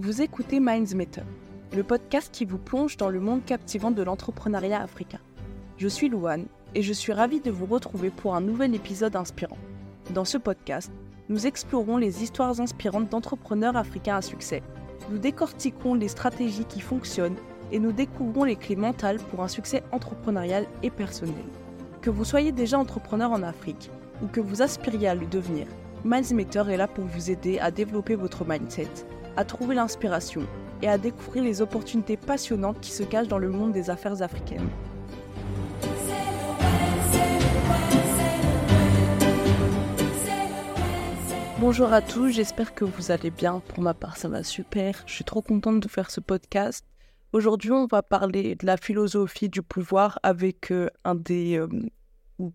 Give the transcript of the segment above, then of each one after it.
Vous écoutez Minds Matter, le podcast qui vous plonge dans le monde captivant de l'entrepreneuriat africain. Je suis Louane et je suis ravie de vous retrouver pour un nouvel épisode inspirant. Dans ce podcast, nous explorons les histoires inspirantes d'entrepreneurs africains à succès. Nous décortiquons les stratégies qui fonctionnent et nous découvrons les clés mentales pour un succès entrepreneurial et personnel. Que vous soyez déjà entrepreneur en Afrique ou que vous aspiriez à le devenir, Matter est là pour vous aider à développer votre mindset à trouver l'inspiration et à découvrir les opportunités passionnantes qui se cachent dans le monde des affaires africaines. Bonjour à tous, j'espère que vous allez bien. Pour ma part, ça va super. Je suis trop contente de faire ce podcast. Aujourd'hui, on va parler de la philosophie du pouvoir avec euh, un des, euh,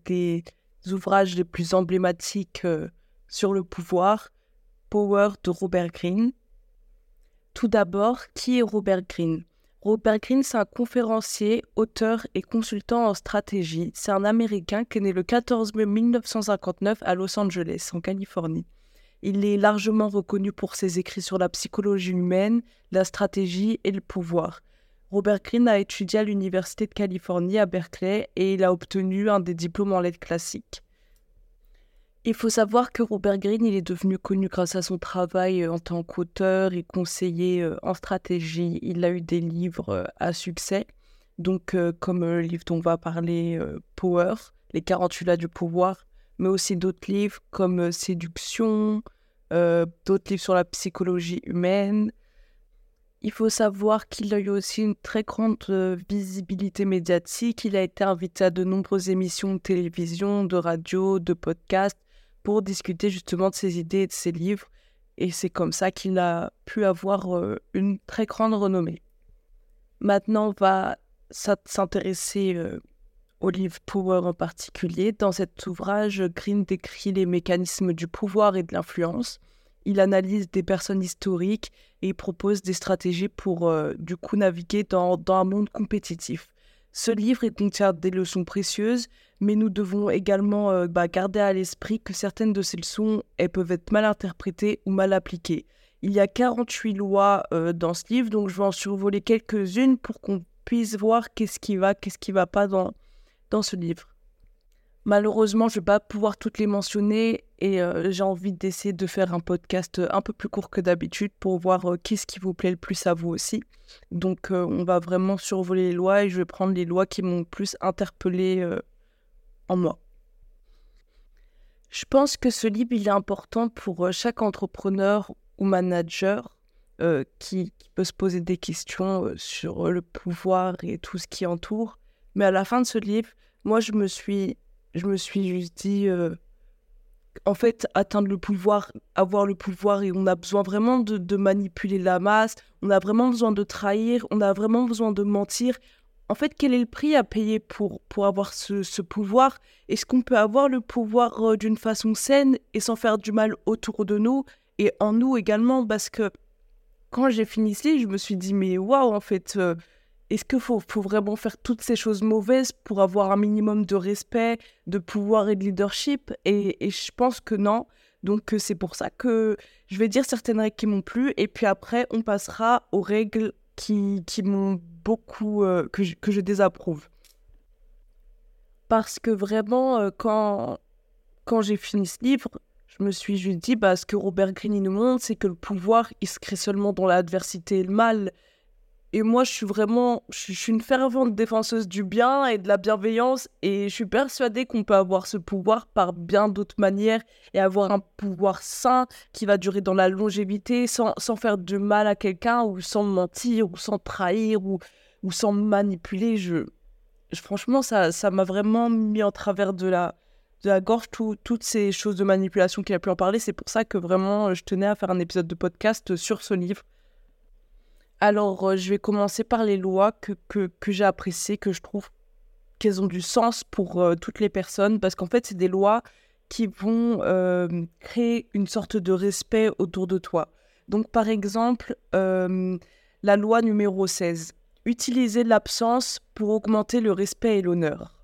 des ouvrages les plus emblématiques euh, sur le pouvoir, Power de Robert Greene. Tout d'abord, qui est Robert Greene? Robert Greene, c'est un conférencier, auteur et consultant en stratégie. C'est un Américain qui est né le 14 mai 1959 à Los Angeles, en Californie. Il est largement reconnu pour ses écrits sur la psychologie humaine, la stratégie et le pouvoir. Robert Greene a étudié à l'Université de Californie à Berkeley et il a obtenu un des diplômes en lettres classiques. Il faut savoir que Robert Greene, il est devenu connu grâce à son travail euh, en tant qu'auteur et conseiller euh, en stratégie. Il a eu des livres euh, à succès, donc comme le livre dont on va parler, Power, les 48 lois du pouvoir, mais aussi d'autres livres comme Séduction, d'autres livres sur la psychologie humaine. Il faut savoir qu'il a eu aussi une très grande visibilité médiatique. Il a été invité à de nombreuses émissions de télévision, de radio, de podcasts pour discuter justement de ses idées et de ses livres. Et c'est comme ça qu'il a pu avoir euh, une très grande renommée. Maintenant, on va s'intéresser euh, au livre Power en particulier. Dans cet ouvrage, Green décrit les mécanismes du pouvoir et de l'influence. Il analyse des personnes historiques et propose des stratégies pour euh, du coup naviguer dans, dans un monde compétitif. Ce livre contient des leçons précieuses, mais nous devons également euh, bah, garder à l'esprit que certaines de ces leçons elles peuvent être mal interprétées ou mal appliquées. Il y a 48 lois euh, dans ce livre, donc je vais en survoler quelques-unes pour qu'on puisse voir qu'est-ce qui va, qu'est-ce qui va pas dans, dans ce livre. Malheureusement, je ne vais pas pouvoir toutes les mentionner et euh, j'ai envie d'essayer de faire un podcast un peu plus court que d'habitude pour voir euh, qu'est-ce qui vous plaît le plus à vous aussi. Donc, euh, on va vraiment survoler les lois et je vais prendre les lois qui m'ont le plus interpellé en moi. Je pense que ce livre il est important pour chaque entrepreneur ou manager qui, peut se poser des questions sur le pouvoir et tout ce qui entoure. Mais à la fin de ce livre, moi, je me suis je me suis juste dit, euh, en fait, atteindre le pouvoir, avoir le pouvoir, et on a besoin vraiment de, manipuler la masse, on a vraiment besoin de trahir, on a vraiment besoin de mentir. En fait, quel est le prix à payer pour, pour avoir ce, pouvoir? Est-ce qu'on peut avoir le pouvoir euh, d'une façon saine et sans faire du mal autour de nous et en nous également? Parce que quand j'ai fini ici, je me suis dit, mais waouh, en fait, euh, est-ce qu'il faut, vraiment faire toutes ces choses mauvaises pour avoir un minimum de respect, de pouvoir et de leadership? Et, je pense que non. Donc euh, c'est pour ça que je vais dire certaines règles qui m'ont plu et puis après on passera aux règles qui, m'ont beaucoup, euh, que, je, désapprouve. Parce que vraiment, euh, quand, quand j'ai fini ce livre, je me suis juste dit, bah, ce que Robert Greene nous montre, c'est que le pouvoir, il se crée seulement dans l'adversité et le mal. Et moi, je suis vraiment, je suis une fervente défenseuse du bien et de la bienveillance. Et je suis persuadée qu'on peut avoir ce pouvoir par bien d'autres manières et avoir un pouvoir sain qui va durer dans la longévité sans, sans faire de mal à quelqu'un ou sans mentir ou sans trahir ou, ou sans manipuler. Je, franchement, ça ça m'a vraiment mis en travers de la, de la gorge toutes ces choses de manipulation qu'il a pu en parler. C'est pour ça que vraiment, je tenais à faire un épisode de podcast sur ce livre alors, euh, je vais commencer par les lois que, que, j'ai appréciées, que je trouve qu'elles ont du sens pour euh, toutes les personnes, parce qu'en fait, c'est des lois qui vont euh, créer une sorte de respect autour de toi. Donc, par exemple, la loi numéro 16, utiliser l'absence pour augmenter le respect et l'honneur.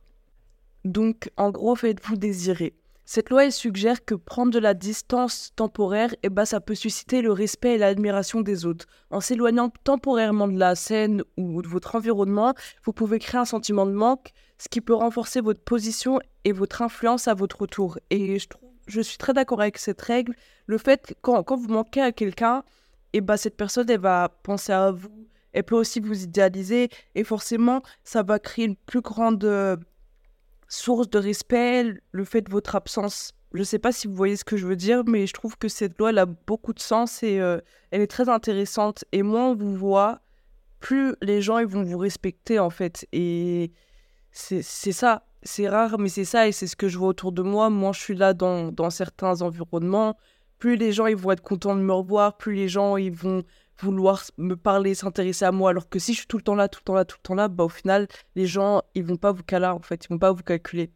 Donc, en gros, faites-vous désirer. Cette loi elle suggère que prendre de la distance temporaire, eh ben, ça peut susciter le respect et l'admiration des autres. En s'éloignant temporairement de la scène ou de votre environnement, vous pouvez créer un sentiment de manque, ce qui peut renforcer votre position et votre influence à votre tour. Et je suis très d'accord avec cette règle. Le fait, quand, quand vous manquez à quelqu'un, eh ben, cette personne, elle va penser à vous, elle peut aussi vous idéaliser, et forcément, ça va créer une plus grande euh, source de respect, le fait de votre absence. Je ne sais pas si vous voyez ce que je veux dire, mais je trouve que cette loi, elle a beaucoup de sens et euh, elle est très intéressante. Et moins on vous voit, plus les gens ils vont vous respecter, en fait. Et c'est ça. C'est rare, mais c'est ça. Et c'est ce que je vois autour de moi. Moi, je suis là dans, dans certains environnements. Plus les gens ils vont être contents de me revoir, plus les gens ils vont vouloir me parler, s'intéresser à moi. Alors que si je suis tout le temps là, tout le temps là, tout le temps là, bah, au final, les gens, ils vont pas vous caler, en fait, ils vont pas vous calculer.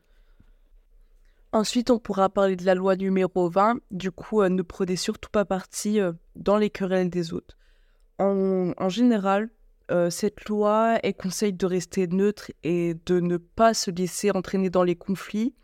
Ensuite, on pourra parler de la loi numéro 20. Du coup, euh, ne prenez surtout pas parti euh, dans les querelles des autres. En, général, euh, cette loi, elle conseille de rester neutre et de ne pas se laisser entraîner dans les conflits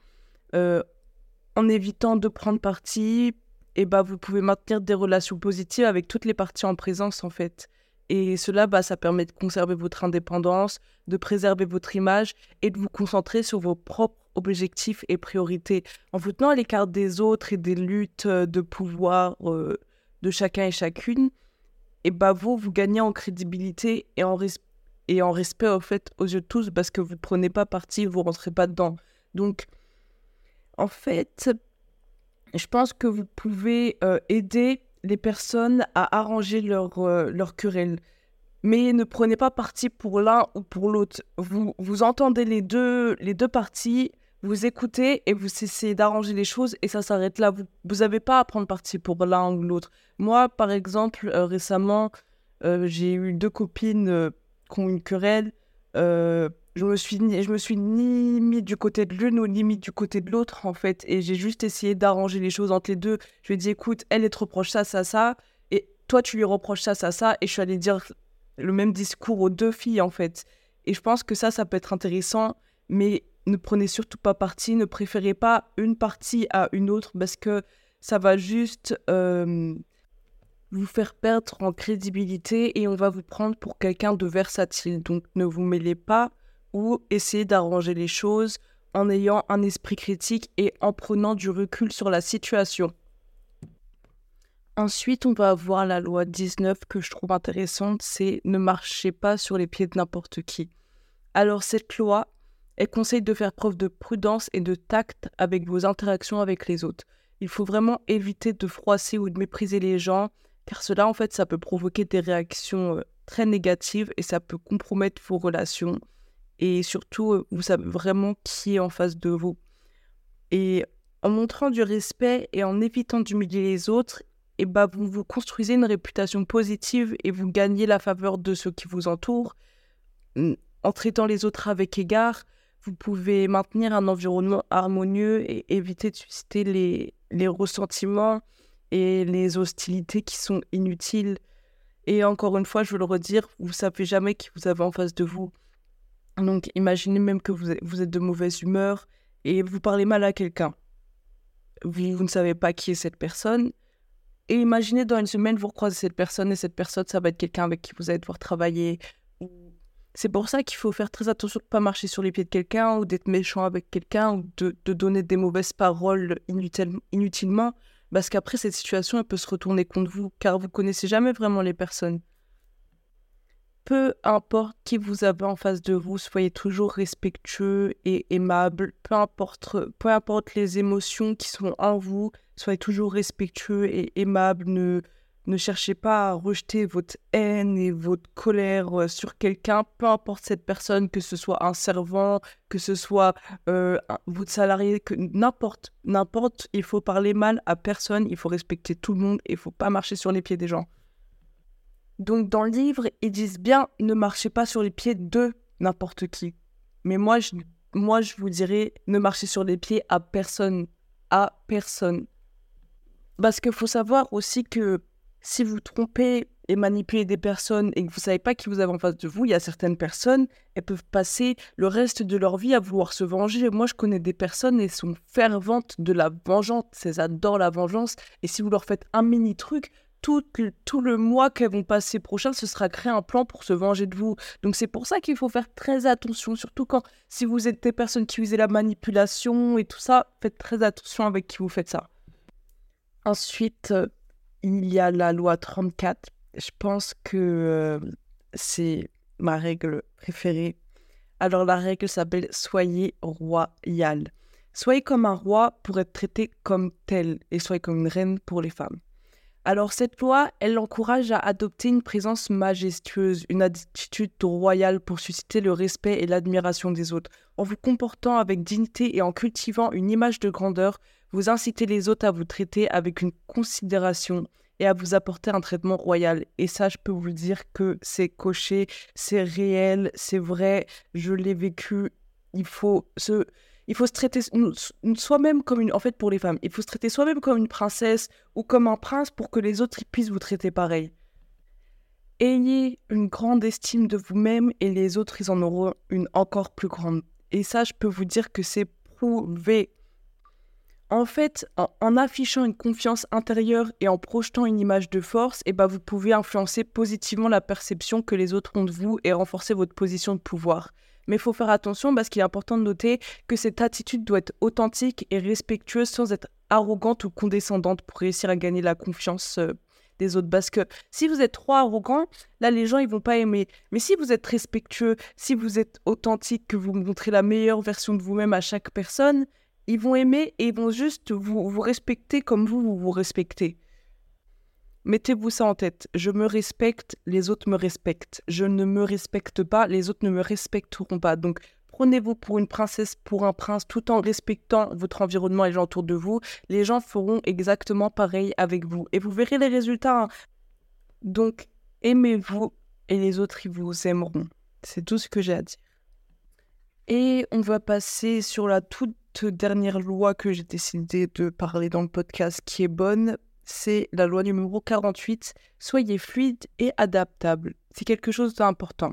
en évitant de prendre parti et bah, vous pouvez maintenir des relations positives avec toutes les parties en présence en fait. Et cela, bah, ça permet de conserver votre indépendance, de préserver votre image et de vous concentrer sur vos propres objectifs et priorités. En vous tenant à l'écart des autres et des luttes euh, de pouvoir euh, de chacun et chacune, et bah vous, vous gagnez en crédibilité et en, et en respect en fait aux yeux de tous parce que vous ne prenez pas parti, vous rentrez pas dedans. Donc, en fait, je pense que vous pouvez euh, aider les personnes à arranger leur, euh, leur querelle. Mais ne prenez pas parti pour l'un ou pour l'autre. Vous, vous entendez les deux, les deux parties, vous écoutez et vous essayez d'arranger les choses et ça s'arrête là. Vous n'avez pas à prendre parti pour l'un ou l'autre. Moi, par exemple, euh, récemment, j'ai eu deux copines qui ont une querelle je me suis je me suis ni mis du côté de l'une ou ni mis du côté de l'autre en fait. Et j'ai juste essayé d'arranger les choses entre les deux. Je lui ai dit écoute elle est te reproche ça ça ça. Et toi tu lui reproches ça ça ça. Et je suis allée dire le même discours aux deux filles en fait. Et je pense que ça ça peut être intéressant mais ne prenez surtout pas parti. Ne préférez pas une partie à une autre parce que ça va juste vous faire perdre en crédibilité et on va vous prendre pour quelqu'un de versatile. Donc ne vous mêlez pas ou essayer d'arranger les choses en ayant un esprit critique et en prenant du recul sur la situation. Ensuite, on va avoir la loi 19 que je trouve intéressante, c'est ne marchez pas sur les pieds de n'importe qui. Alors cette loi, elle conseille de faire preuve de prudence et de tact avec vos interactions avec les autres. Il faut vraiment éviter de froisser ou de mépriser les gens, car cela en fait ça peut provoquer des réactions euh, très négatives et ça peut compromettre vos relations et surtout, euh, vous savez vraiment qui est en face de vous. Et en montrant du respect et en évitant d'humilier les autres, et eh bah, vous vous construisez une réputation positive et vous gagnez la faveur de ceux qui vous entourent. En traitant les autres avec égard, vous pouvez maintenir un environnement harmonieux et éviter de susciter les, les ressentiments et les hostilités qui sont inutiles. Et encore une fois, je veux le redire, vous savez jamais qui vous avez en face de vous. Donc imaginez même que vous êtes, de mauvaise humeur et vous parlez mal à quelqu'un. Vous, ne savez pas qui est cette personne. Et imaginez dans une semaine, vous croisez cette personne et cette personne, ça va être quelqu'un avec qui vous allez devoir travailler. C'est pour ça qu'il faut faire très attention de ne pas marcher sur les pieds de quelqu'un ou d'être méchant avec quelqu'un ou de, donner des mauvaises paroles inutilement. Parce qu'après, cette situation, elle peut se retourner contre vous car vous connaissez jamais vraiment les personnes peu importe qui vous avez en face de vous, soyez toujours respectueux et aimable. Peu importe, peu importe les émotions qui sont en vous, soyez toujours respectueux et aimable. Ne, ne cherchez pas à rejeter votre haine et votre colère euh, sur quelqu'un, peu importe cette personne, que ce soit un servant, que ce soit euh, votre salarié, que n'importe, n'importe, il faut parler mal à personne, il faut respecter tout le monde, il faut pas marcher sur les pieds des gens. Donc dans le livre, ils disent bien ne marchez pas sur les pieds de n'importe qui. Mais moi je, moi, je vous dirais ne marchez sur les pieds à personne. À personne. Parce qu'il faut savoir aussi que si vous trompez et manipuler des personnes et que vous savez pas qui vous avez en face de vous, il y a certaines personnes, elles peuvent passer le reste de leur vie à vouloir se venger. Moi, je connais des personnes, elles sont ferventes de la vengeance, elles adorent la vengeance. Et si vous leur faites un mini truc, tout, tout le mois qu'elles vont passer prochain, ce sera créer un plan pour se venger de vous. Donc c'est pour ça qu'il faut faire très attention, surtout quand si vous êtes des personnes qui usent la manipulation et tout ça, faites très attention avec qui vous faites ça. Ensuite, euh, il y a la loi 34 je pense que euh, c'est ma règle préférée. Alors la règle s'appelle Soyez royal. Soyez comme un roi pour être traité comme tel et soyez comme une reine pour les femmes. Alors cette loi, elle encourage à adopter une présence majestueuse, une attitude royale pour susciter le respect et l'admiration des autres. En vous comportant avec dignité et en cultivant une image de grandeur, vous incitez les autres à vous traiter avec une considération et à vous apporter un traitement royal. Et ça, je peux vous dire que c'est coché, c'est réel, c'est vrai, je l'ai vécu. Il faut se, il faut se traiter soi-même comme une. En fait, pour les femmes, il faut se traiter soi-même comme une princesse ou comme un prince pour que les autres puissent vous traiter pareil. Ayez une grande estime de vous-même et les autres, ils en auront une encore plus grande. Et ça, je peux vous dire que c'est prouvé. En fait, en, affichant une confiance intérieure et en projetant une image de force, eh ben, vous pouvez influencer positivement la perception que les autres ont de vous et renforcer votre position de pouvoir. Mais il faut faire attention parce qu'il est important de noter que cette attitude doit être authentique et respectueuse sans être arrogante ou condescendante pour réussir à gagner la confiance euh, des autres. Parce que si vous êtes trop arrogant, là, les gens, ils vont pas aimer. Mais si vous êtes respectueux, si vous êtes authentique, que vous montrez la meilleure version de vous-même à chaque personne, ils vont aimer et ils vont juste vous, vous respecter comme vous, vous vous respectez. Mettez-vous ça en tête. Je me respecte, les autres me respectent. Je ne me respecte pas, les autres ne me respecteront pas. Donc, prenez-vous pour une princesse, pour un prince, tout en respectant votre environnement et les gens autour de vous. Les gens feront exactement pareil avec vous. Et vous verrez les résultats. Hein. Donc, aimez-vous et les autres, ils vous aimeront. C'est tout ce que j'ai à dire. Et on va passer sur la toute dernière loi que j'ai décidé de parler dans le podcast qui est bonne, c'est la loi numéro 48. Soyez fluide et adaptable. C'est quelque chose d'important.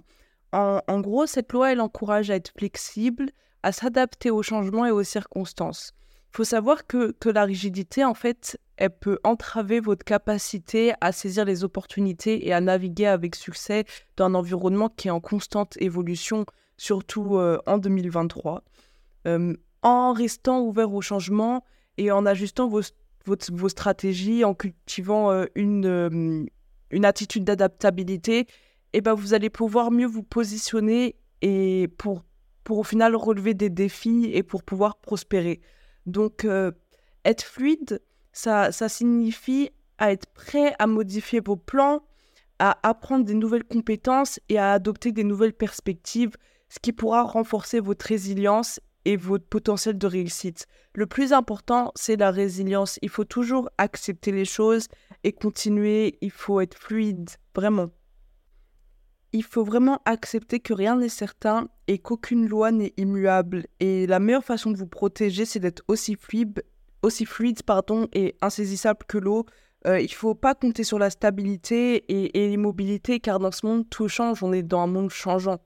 En, gros, cette loi, elle encourage à être flexible, à s'adapter aux changements et aux circonstances. Il faut savoir que, que la rigidité, en fait, elle peut entraver votre capacité à saisir les opportunités et à naviguer avec succès dans un environnement qui est en constante évolution, surtout euh, en 2023 en restant ouvert au changement et en ajustant vos, stratégies, en cultivant euh, une, euh, une attitude d'adaptabilité, et eh ben vous allez pouvoir mieux vous positionner et pour, pour au final relever des défis et pour pouvoir prospérer. Donc, euh, être fluide, ça, ça signifie être prêt à modifier vos plans, à apprendre des nouvelles compétences et à adopter des nouvelles perspectives, ce qui pourra renforcer votre résilience et votre potentiel de réussite. Le plus important, c'est la résilience. Il faut toujours accepter les choses et continuer. Il faut être fluide, vraiment. Il faut vraiment accepter que rien n'est certain et qu'aucune loi n'est immuable. Et la meilleure façon de vous protéger, c'est d'être aussi fluide, aussi fluide pardon, et insaisissable que l'eau. Euh, il ne faut pas compter sur la stabilité et, et l'immobilité, car dans ce monde, tout change. On est dans un monde changeant.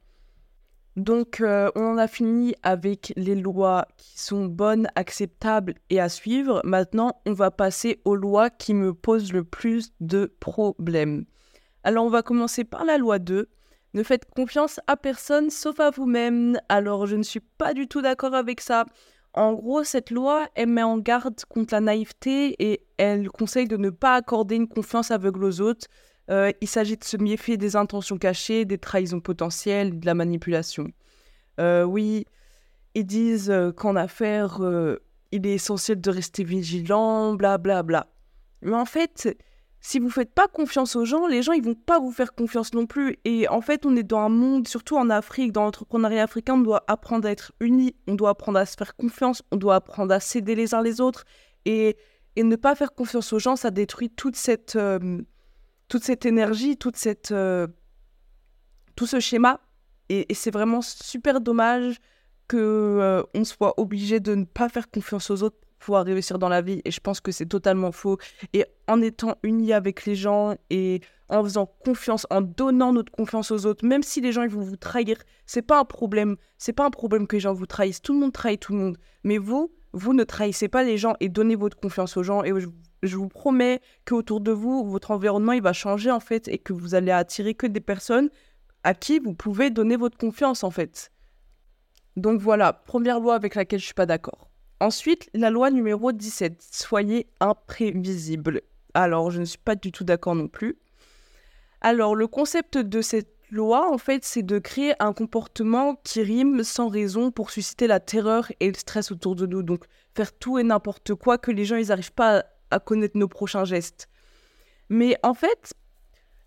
Donc, euh, on en a fini avec les lois qui sont bonnes, acceptables et à suivre. Maintenant, on va passer aux lois qui me posent le plus de problèmes. Alors, on va commencer par la loi 2. Ne faites confiance à personne sauf à vous-même. Alors, je ne suis pas du tout d'accord avec ça. En gros, cette loi, elle met en garde contre la naïveté et elle conseille de ne pas accorder une confiance aveugle aux autres. Euh, il s'agit de se méfier des intentions cachées, des trahisons potentielles, de la manipulation. Euh, oui, ils disent euh, qu'en affaires, il est essentiel de rester vigilant, blablabla. Bla, bla. Mais en fait, si vous ne faites pas confiance aux gens, les gens ils vont pas vous faire confiance non plus. Et en fait, on est dans un monde, surtout en Afrique, dans l'entrepreneuriat africain, on doit apprendre à être unis, on doit apprendre à se faire confiance, on doit apprendre à s'aider les uns les autres. Et, et ne pas faire confiance aux gens, ça détruit toute cette, toute cette énergie, toute cette, euh, tout ce schéma. Et, c'est vraiment super dommage que euh, soit obligé de ne pas faire confiance aux autres pour réussir dans la vie. Et je pense que c'est totalement faux. Et en étant unis avec les gens et en faisant confiance, en donnant notre confiance aux autres, même si les gens ils vont vous trahir, c'est pas un problème. C'est pas un problème que les gens vous trahissent. Tout le monde trahit tout le monde. Mais vous, vous ne trahissez pas les gens et donnez votre confiance aux gens. Et je, je vous promets qu'autour de vous, votre environnement il va changer en fait et que vous allez attirer que des personnes à qui vous pouvez donner votre confiance en fait. Donc voilà, première loi avec laquelle je suis pas d'accord. Ensuite, la loi numéro 17, soyez imprévisible. Alors, je ne suis pas du tout d'accord non plus. Alors, le concept de cette loi, en fait, c'est de créer un comportement qui rime sans raison pour susciter la terreur et le stress autour de nous. Donc, faire tout et n'importe quoi que les gens, ils n'arrivent pas à connaître nos prochains gestes. Mais en fait,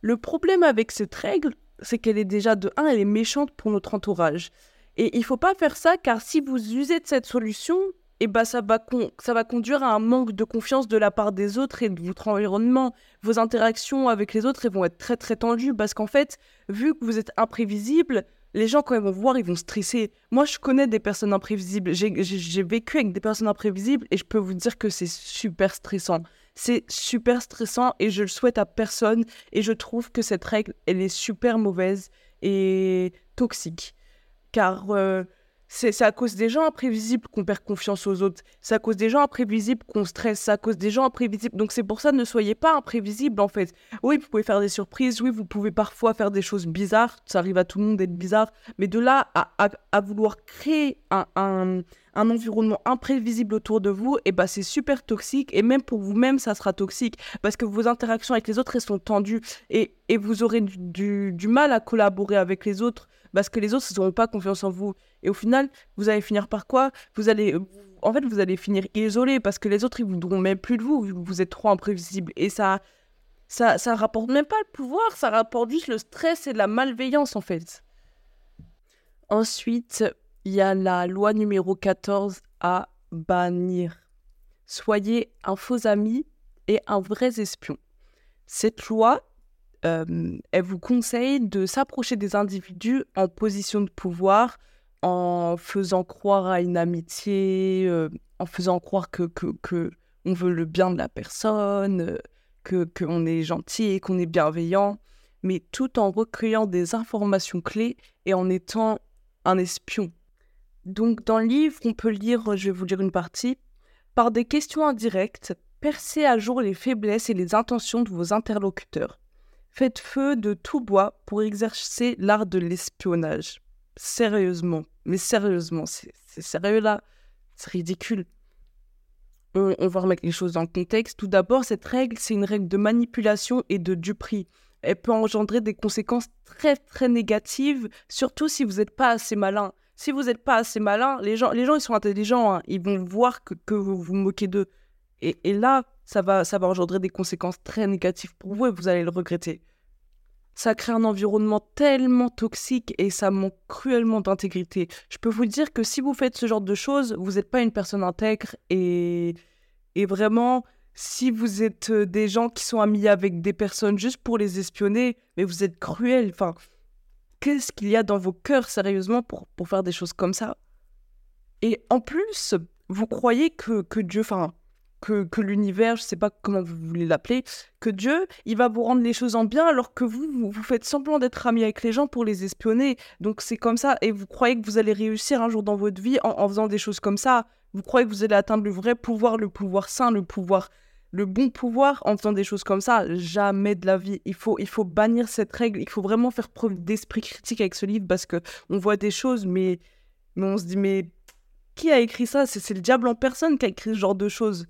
le problème avec cette règle, c'est qu'elle est déjà de 1, elle est méchante pour notre entourage. Et il faut pas faire ça car si vous usez de cette solution, eh ben ça, va ça va conduire à un manque de confiance de la part des autres et de votre environnement. Vos interactions avec les autres vont être très très tendues parce qu'en fait, vu que vous êtes imprévisible, les gens quand ils vont voir, ils vont stresser. Moi, je connais des personnes imprévisibles. J'ai vécu avec des personnes imprévisibles et je peux vous dire que c'est super stressant. C'est super stressant et je le souhaite à personne. Et je trouve que cette règle, elle est super mauvaise et toxique car euh, c'est à cause des gens imprévisibles qu'on perd confiance aux autres. C'est à cause des gens imprévisibles qu'on stresse. C'est à cause des gens imprévisibles. Donc c'est pour ça, ne soyez pas imprévisibles en fait. Oui, vous pouvez faire des surprises. Oui, vous pouvez parfois faire des choses bizarres. Ça arrive à tout le monde d'être bizarre. Mais de là à, vouloir créer un, un, environnement imprévisible autour de vous, et eh ben c'est super toxique. Et même pour vous-même, ça sera toxique. Parce que vos interactions avec les autres, elles sont tendues. Et, et vous aurez du, du mal à collaborer avec les autres parce que les autres n'auront pas confiance en vous. Et au final, vous allez finir par quoi? Vous allez, en fait, vous allez finir isolé parce que les autres ils voudront même plus de vous. Vous êtes trop imprévisible et ça, ça, ça rapporte même pas le pouvoir, ça rapporte juste le stress et la malveillance en fait. Ensuite, il y a la loi numéro 14 à bannir. Soyez un faux ami et un vrai espion. Cette loi, elle vous conseille de s'approcher des individus en position de pouvoir, en faisant croire à une amitié, en faisant croire que, que, on veut le bien de la personne, que qu'on est gentil, qu'on est bienveillant, mais tout en recueillant des informations clés et en étant un espion. Donc dans le livre, on peut lire, je vais vous lire une partie, par des questions indirectes, percez à jour les faiblesses et les intentions de vos interlocuteurs. Faites feu de tout bois pour exercer l'art de l'espionnage. Sérieusement, mais sérieusement, c'est sérieux là, c'est ridicule. On, va remettre les choses dans le contexte. Tout d'abord, cette règle, c'est une règle de manipulation et de duperie. Elle peut engendrer des conséquences très très négatives, surtout si vous n'êtes pas assez malin. Si vous n'êtes pas assez malin, les gens, les gens ils sont intelligents, hein. ils vont voir que, que vous vous moquez d'eux. Et, là, ça va, ça va engendrer des conséquences très négatives pour vous et vous allez le regretter. Ça crée un environnement tellement toxique et ça manque cruellement d'intégrité. Je peux vous dire que si vous faites ce genre de choses, vous n'êtes pas une personne intègre et, et vraiment, si vous êtes euh, des gens qui sont amis avec des personnes juste pour les espionner, mais vous êtes cruel. Enfin, qu'est-ce qu'il y a dans vos cœurs sérieusement pour, pour faire des choses comme ça? Et en plus, vous croyez que, que Dieu, enfin, que, l'univers, je sais pas comment vous voulez l'appeler, que Dieu, il va vous rendre les choses en bien alors que vous, vous, faites semblant d'être ami avec les gens pour les espionner. Donc c'est comme ça, et vous croyez que vous allez réussir un jour dans votre vie en, faisant des choses comme ça? Vous croyez que vous allez atteindre le vrai pouvoir, le pouvoir sain, le pouvoir, le bon pouvoir en faisant des choses comme ça? Jamais de la vie. Il faut, il faut bannir cette règle. Il faut vraiment faire preuve d'esprit critique avec ce livre parce que on voit des choses, mais, mais on se dit mais qui a écrit ça? C'est le diable en personne qui a écrit ce genre de choses.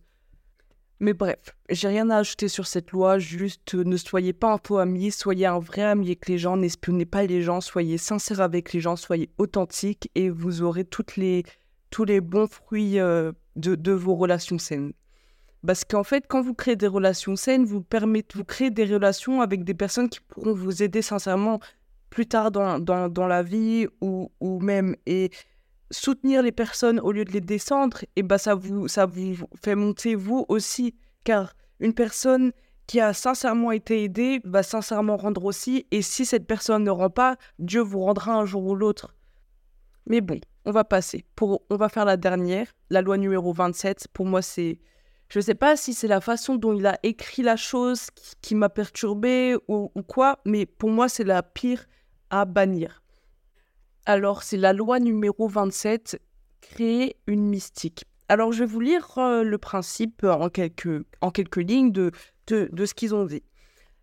Mais bref, j'ai rien à ajouter sur cette loi, juste euh, ne soyez pas un faux ami, soyez un vrai ami avec les gens, n'espionnez pas les gens, soyez sincère avec les gens, soyez authentique et vous aurez toutes les, tous les bons fruits euh, de, de, vos relations saines. Parce qu'en fait, quand vous créez des relations saines, vous, permettez, vous créez des relations avec des personnes qui pourront vous aider sincèrement plus tard dans, dans, dans la vie ou, ou même. Et soutenir les personnes au lieu de les descendre, et bah ça vous, ça vous fait monter vous aussi. Car une personne qui a sincèrement été aidée va sincèrement rendre aussi. Et si cette personne ne rend pas, Dieu vous rendra un jour ou l'autre. Mais bon, on va passer. Pour, on va faire la dernière, la loi numéro 27. Pour moi, c'est Je ne sais pas si c'est la façon dont il a écrit la chose qui, m'a perturbée ou, ou, quoi, mais pour moi, c'est la pire à bannir. Alors, c'est la loi numéro 27, créer une mystique. Alors, je vais vous lire euh, le principe en quelques, en quelques lignes de, de, de ce qu'ils ont dit.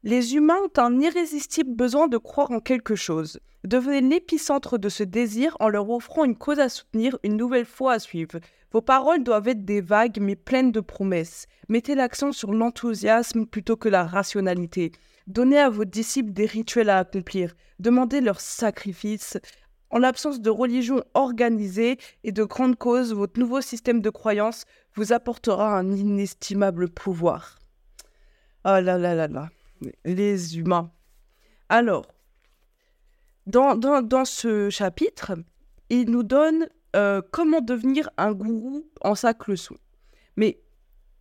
Les humains ont un irrésistible besoin de croire en quelque chose. Devenez l'épicentre de ce désir en leur offrant une cause à soutenir, une nouvelle foi à suivre. Vos paroles doivent être des vagues mais pleines de promesses. Mettez l'accent sur l'enthousiasme plutôt que la rationalité. Donnez à vos disciples des rituels à accomplir. Demandez leurs sacrifices. En l'absence de religion organisée et de grandes causes, votre nouveau système de croyance vous apportera un inestimable pouvoir. Oh là là là là les humains. Alors, dans, dans, ce chapitre, il nous donne euh, comment devenir un gourou en sac leçon. Mais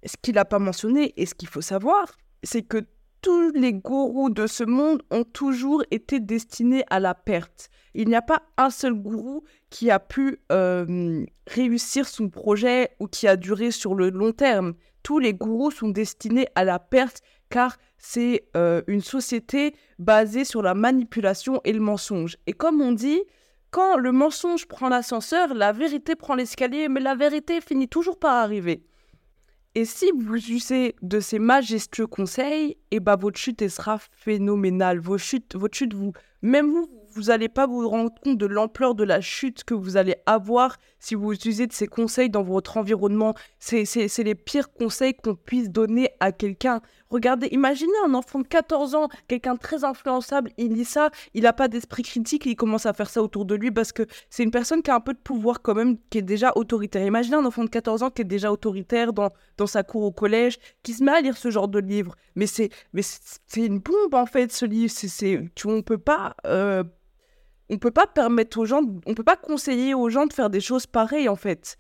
ce qu'il n'a pas mentionné et ce qu'il faut savoir, c'est que tous les gourous de ce monde ont toujours été destinés à la perte. Il n'y a pas un seul gourou qui a pu euh, réussir son projet ou qui a duré sur le long terme. Tous les gourous sont destinés à la perte car c'est euh, une société basée sur la manipulation et le mensonge. Et comme on dit, quand le mensonge prend l'ascenseur, la vérité prend l'escalier, mais la vérité finit toujours par arriver. Et si vous usez de ces majestueux conseils, eh ben votre chute sera phénoménale. Vos chutes, votre chute, vous, même vous, vous n'allez pas vous rendre compte de l'ampleur de la chute que vous allez avoir si vous utilisez de ces conseils dans votre environnement. C'est les pires conseils qu'on puisse donner à quelqu'un. Regardez, imaginez un enfant de 14 ans, quelqu'un très influençable, il lit ça, il n'a pas d'esprit critique, il commence à faire ça autour de lui parce que c'est une personne qui a un peu de pouvoir quand même, qui est déjà autoritaire. Imaginez un enfant de 14 ans qui est déjà autoritaire dans, dans sa cour au collège, qui se met à lire ce genre de livre. Mais c'est une bombe en fait, ce livre. C'est, tu, on peut pas... Euh, on peut pas permettre aux gens, on peut pas conseiller aux gens de faire des choses pareilles en fait.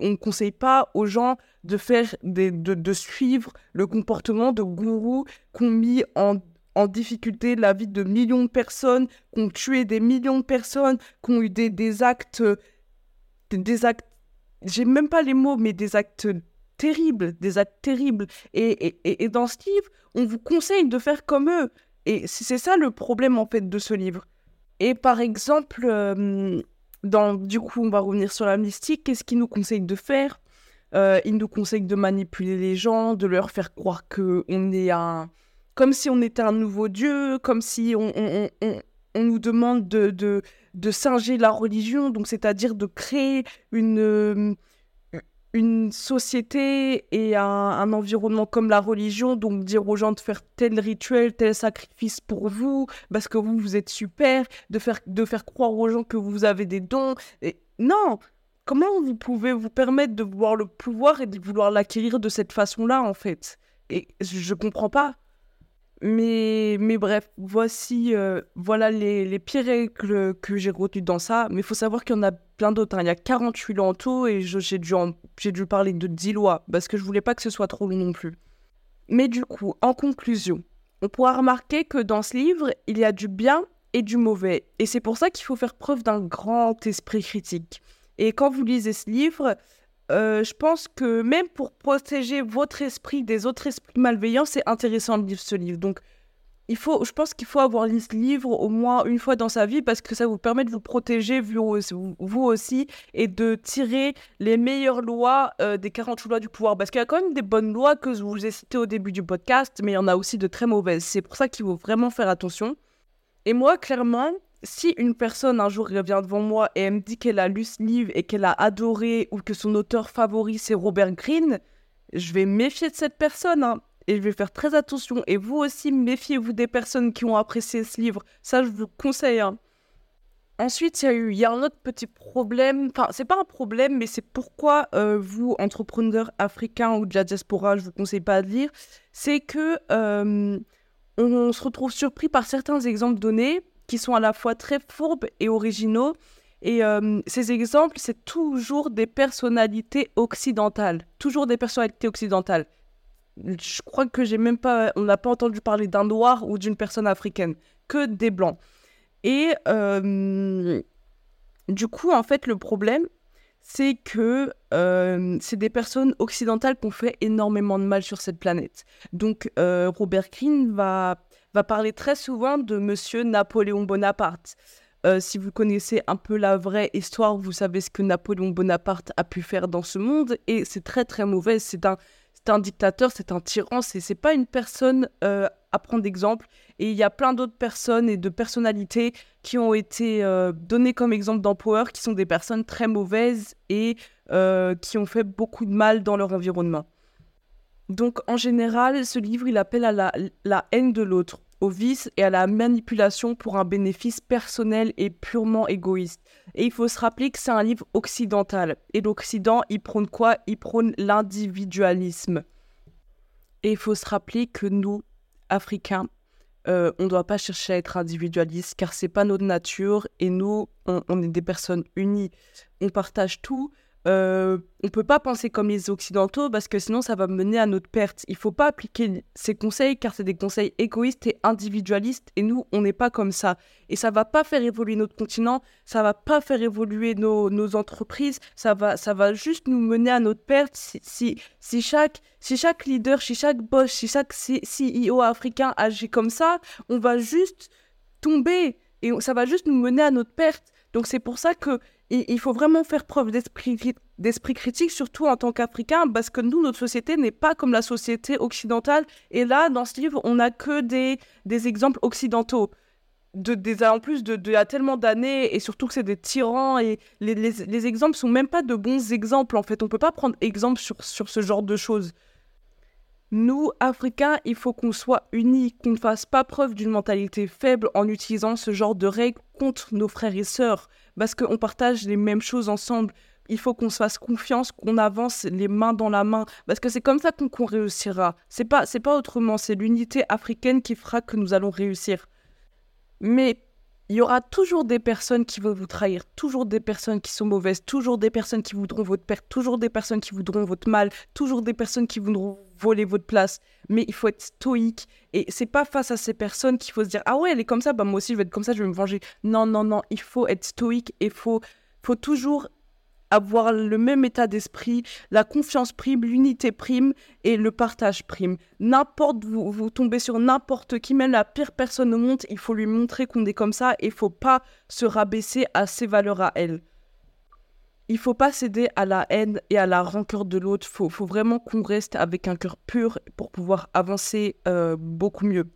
On ne conseille pas aux gens de faire des, de, suivre le comportement de gourous qui ont mis en, difficulté la vie de millions de personnes, qui ont tué des millions de personnes, qui ont eu des, des actes, des, actes, j'ai même pas les mots, mais des actes terribles, des actes terribles. Et, et, et dans ce livre, on vous conseille de faire comme eux. Et c'est ça le problème en fait de ce livre. Et par exemple, euh, du coup, on va revenir sur la mystique. Qu'est-ce qu'il nous conseille de faire? Euh, Il nous conseille de manipuler les gens, de leur faire croire que on est un, comme si on était un nouveau dieu, comme si on, on, on, on nous demande de, de, de singer la religion, donc c'est-à-dire de créer une une société et un, environnement comme la religion, donc dire aux gens de faire tel rituel, tel sacrifice pour vous, parce que vous, vous êtes super, de faire, de faire croire aux gens que vous avez des dons. Et non, comment vous pouvez vous permettre de voir le pouvoir et de vouloir l'acquérir de cette façon-là, en fait? Et je ne comprends pas. Mais, mais bref, voici euh, voilà les, les pires règles que j'ai retenues dans ça. Mais il faut savoir qu'il y en a plein d'autres. Hein. Il y a 48 lois en tout et j'ai dû, dû parler de 10 lois parce que je voulais pas que ce soit trop long non plus. Mais du coup, en conclusion, on pourra remarquer que dans ce livre, il y a du bien et du mauvais. Et c'est pour ça qu'il faut faire preuve d'un grand esprit critique. Et quand vous lisez ce livre, euh, je pense que même pour protéger votre esprit des autres esprits malveillants, c'est intéressant de lire ce livre. Donc, il faut, je pense qu'il faut avoir lu ce livre au moins une fois dans sa vie parce que ça vous permet de vous protéger vous, aussi et de tirer les meilleures lois euh, des 40 lois du pouvoir. Parce qu'il y a quand même des bonnes lois que je vous ai citées au début du podcast, mais il y en a aussi de très mauvaises. C'est pour ça qu'il faut vraiment faire attention. Et moi, clairement, si une personne un jour revient devant moi et elle me dit qu'elle a lu ce livre et qu'elle a adoré ou que son auteur favori c'est Robert Greene, je vais méfier de cette personne hein, et je vais faire très attention. Et vous aussi, méfiez-vous des personnes qui ont apprécié ce livre. Ça, je vous conseille. Hein. Ensuite, il y a un autre petit problème. Enfin, c'est pas un problème, mais c'est pourquoi euh, vous, entrepreneurs africains ou de la diaspora, je vous conseille pas de lire. C'est que euh, on se retrouve surpris par certains exemples donnés qui sont à la fois très fourbes et originaux. Et euh, ces exemples, c'est toujours des personnalités occidentales. Toujours des personnalités occidentales. Je crois que j'ai même pas, on n'a pas entendu parler d'un noir ou d'une personne africaine, que des blancs. Et euh, du coup, en fait, le problème, c'est que euh, c'est des personnes occidentales qui ont fait énormément de mal sur cette planète. Donc Robert Greene va, va parler très souvent de Monsieur Napoléon Bonaparte. Euh, si vous connaissez un peu la vraie histoire, vous savez ce que Napoléon Bonaparte a pu faire dans ce monde et c'est très très mauvais. C'est un, un dictateur, c'est un tyran, c'est, c'est pas une personne à prendre d'exemple. Et il y a plein d'autres personnes et de personnalités qui ont été euh, données comme exemple dans qui sont des personnes très mauvaises et euh, qui ont fait beaucoup de mal dans leur environnement. Donc en général, ce livre, il appelle à la, haine de l'autre, au vice et à la manipulation pour un bénéfice personnel et purement égoïste. Et il faut se rappeler que c'est un livre occidental. Et l'Occident, il prône quoi? Il prône l'individualisme. Et il faut se rappeler que nous, Africains, euh, on ne doit pas chercher à être individualiste car c'est pas notre nature et nous, on, est des personnes unies. On partage tout, euh, on peut pas penser comme les Occidentaux parce que sinon ça va mener à notre perte. Il faut pas appliquer ces conseils car c'est des conseils égoïstes et individualistes et nous on n'est pas comme ça. Et ça va pas faire évoluer notre continent, ça va pas faire évoluer nos, nos entreprises, ça va, ça va juste nous mener à notre perte si, si, si, chaque, si chaque leader, si chaque boss, si chaque CEO africain agit comme ça, on va juste tomber et ça va juste nous mener à notre perte. Donc c'est pour ça que il, faut vraiment faire preuve d'esprit critique, surtout en tant qu'Africain, parce que nous, notre société n'est pas comme la société occidentale. Et là, dans ce livre, on n'a que des, des exemples occidentaux. De, des, en plus de, de, y a tellement d'années, et surtout que c'est des tyrans, et les, les, les, exemples sont même pas de bons exemples, en fait. On peut pas prendre exemple sur, sur ce genre de choses. Nous, Africains, il faut qu'on soit unis, qu'on ne fasse pas preuve d'une mentalité faible en utilisant ce genre de règles contre nos frères et sœurs parce qu'on partage les mêmes choses ensemble. Il faut qu'on se fasse confiance, qu'on avance les mains dans la main, parce que c'est comme ça qu'on réussira. C'est pas, c'est pas autrement. C'est l'unité africaine qui fera que nous allons réussir. Mais il y aura toujours des personnes qui vont vous trahir, toujours des personnes qui sont mauvaises, toujours des personnes qui voudront votre perte, toujours des personnes qui voudront votre mal, toujours des personnes qui voudront voler votre place. Mais il faut être stoïque et c'est pas face à ces personnes qu'il faut se dire ah ouais elle est comme ça bah moi aussi je vais être comme ça je vais me venger. Non non non il faut être stoïque et faut faut toujours avoir le même état d'esprit, la confiance prime, l'unité prime et le partage prime. N'importe, vous, vous tombez sur n'importe qui, même la pire personne au monde, il faut lui montrer qu'on est comme ça et il faut pas se rabaisser à ses valeurs à elle. Il faut pas céder à la haine et à la rancœur de l'autre. Faut, faut vraiment qu'on reste avec un cœur pur pour pouvoir avancer euh, beaucoup mieux.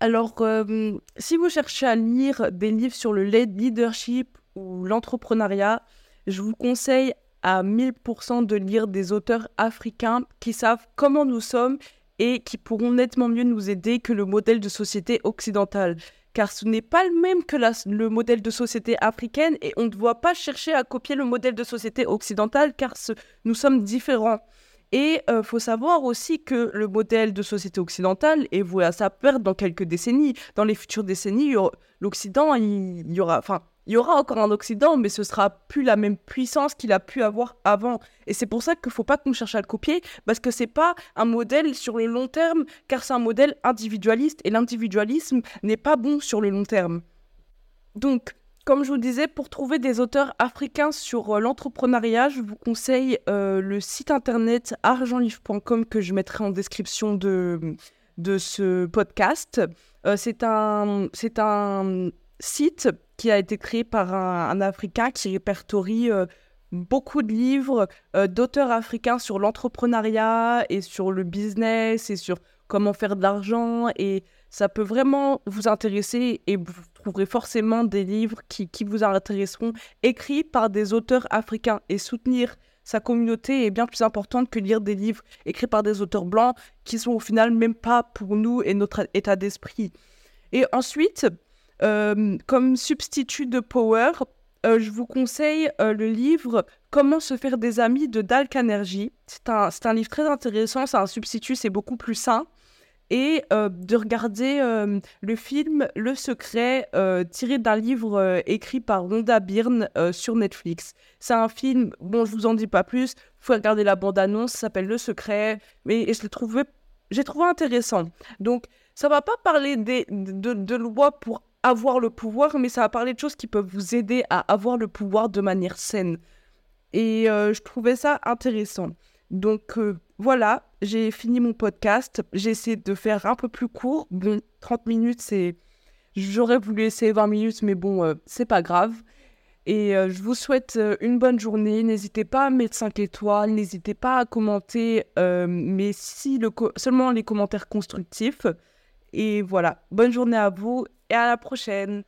Alors, euh, si vous cherchez à lire des livres sur le leadership ou l'entrepreneuriat, je vous conseille à 1000% de lire des auteurs africains qui savent comment nous sommes et qui pourront nettement mieux nous aider que le modèle de société occidentale. Car ce n'est pas le même que le modèle de société africaine et on ne doit pas chercher à copier le modèle de société occidentale car nous sommes différents. Et il euh, faut savoir aussi que le modèle de société occidentale est voué à sa perte dans quelques décennies. Dans les futures décennies, l'Occident, il y aura, enfin, il y aura encore un Occident, mais ce sera plus la même puissance qu'il a pu avoir avant. Et c'est pour ça qu'il ne faut pas qu'on cherche à le copier, parce que c'est pas un modèle sur le long terme, car c'est un modèle individualiste, et l'individualisme n'est pas bon sur le long terme. Donc, comme je vous disais, pour trouver des auteurs africains sur euh, l'entrepreneuriat, je vous conseille euh, le site internet argentlivre.com que je mettrai en description de, de ce podcast. Euh, c'est un, c'est un site qui a été créé par un, Africain qui répertorie euh, beaucoup de livres euh, d'auteurs africains sur l'entrepreneuriat et sur le business et sur comment faire de l'argent. Et ça peut vraiment vous intéresser et vous trouverez forcément des livres qui, qui vous intéresseront, écrits par des auteurs africains. Et soutenir sa communauté est bien plus importante que lire des livres écrits par des auteurs blancs qui sont au final même pas pour nous et notre état d'esprit. Et ensuite, comme substitut de Power, euh, je vous conseille euh, le livre Comment se faire des amis de Dal Carnegie. C'est un, un, livre très intéressant, c'est un substitut, c'est beaucoup plus sain. Et de regarder le film Le Secret, tiré d'un livre écrit par Rhonda Byrne sur Netflix. C'est un film, bon, je vous en dis pas plus, il faut regarder la bande-annonce, ça s'appelle Le Secret, mais je l'ai trouvé, j'ai trouvé intéressant. Donc, ça va pas parler des, de, de lois pour avoir le pouvoir, mais ça va parler de choses qui peuvent vous aider à avoir le pouvoir de manière saine. Et euh, je trouvais ça intéressant. Donc euh, voilà, j'ai fini mon podcast. J'ai essayé de faire un peu plus court. Bon, 30 minutes, c'est. J'aurais voulu essayer 20 minutes, mais bon, euh, c'est pas grave. Et je vous souhaite une bonne journée. N'hésitez pas à mettre 5 étoiles, n'hésitez pas à commenter, mais si le seulement les commentaires constructifs. Et voilà, bonne journée à vous et à la prochaine.